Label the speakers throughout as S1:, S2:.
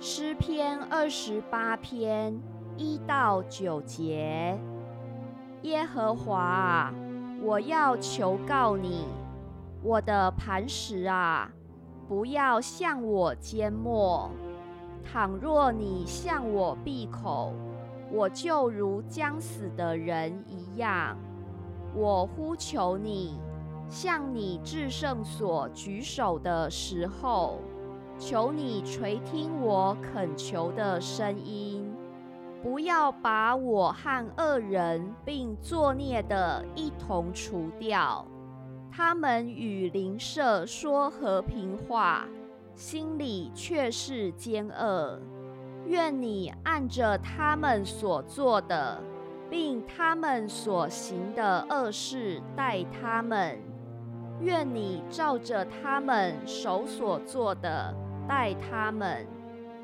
S1: 诗篇二十八篇一到九节。耶和华啊，我要求告你，我的磐石啊，不要向我缄默。倘若你向我闭口，我就如将死的人一样。我呼求你。向你至圣所举手的时候，求你垂听我恳求的声音，不要把我和恶人并作孽的一同除掉。他们与邻舍说和平话，心里却是奸恶。愿你按着他们所做的，并他们所行的恶事待他们。愿你照着他们手所做的待他们，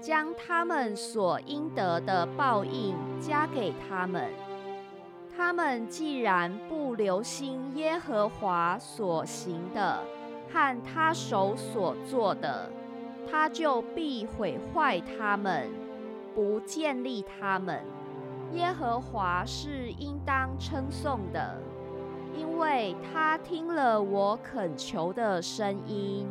S1: 将他们所应得的报应加给他们。他们既然不留心耶和华所行的和他手所做的，他就必毁坏他们，不建立他们。耶和华是应当称颂的。因为他听了我恳求的声音，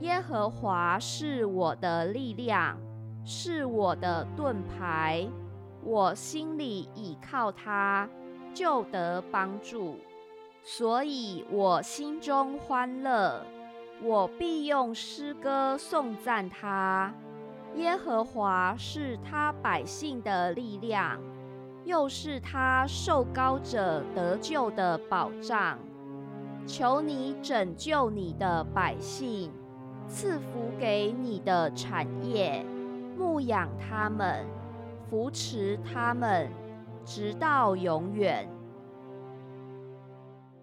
S1: 耶和华是我的力量，是我的盾牌，我心里倚靠他，就得帮助，所以我心中欢乐，我必用诗歌颂赞他。耶和华是他百姓的力量。又是他受高者得救的保障，求你拯救你的百姓，赐福给你的产业，牧养他们，扶持他们，直到永远。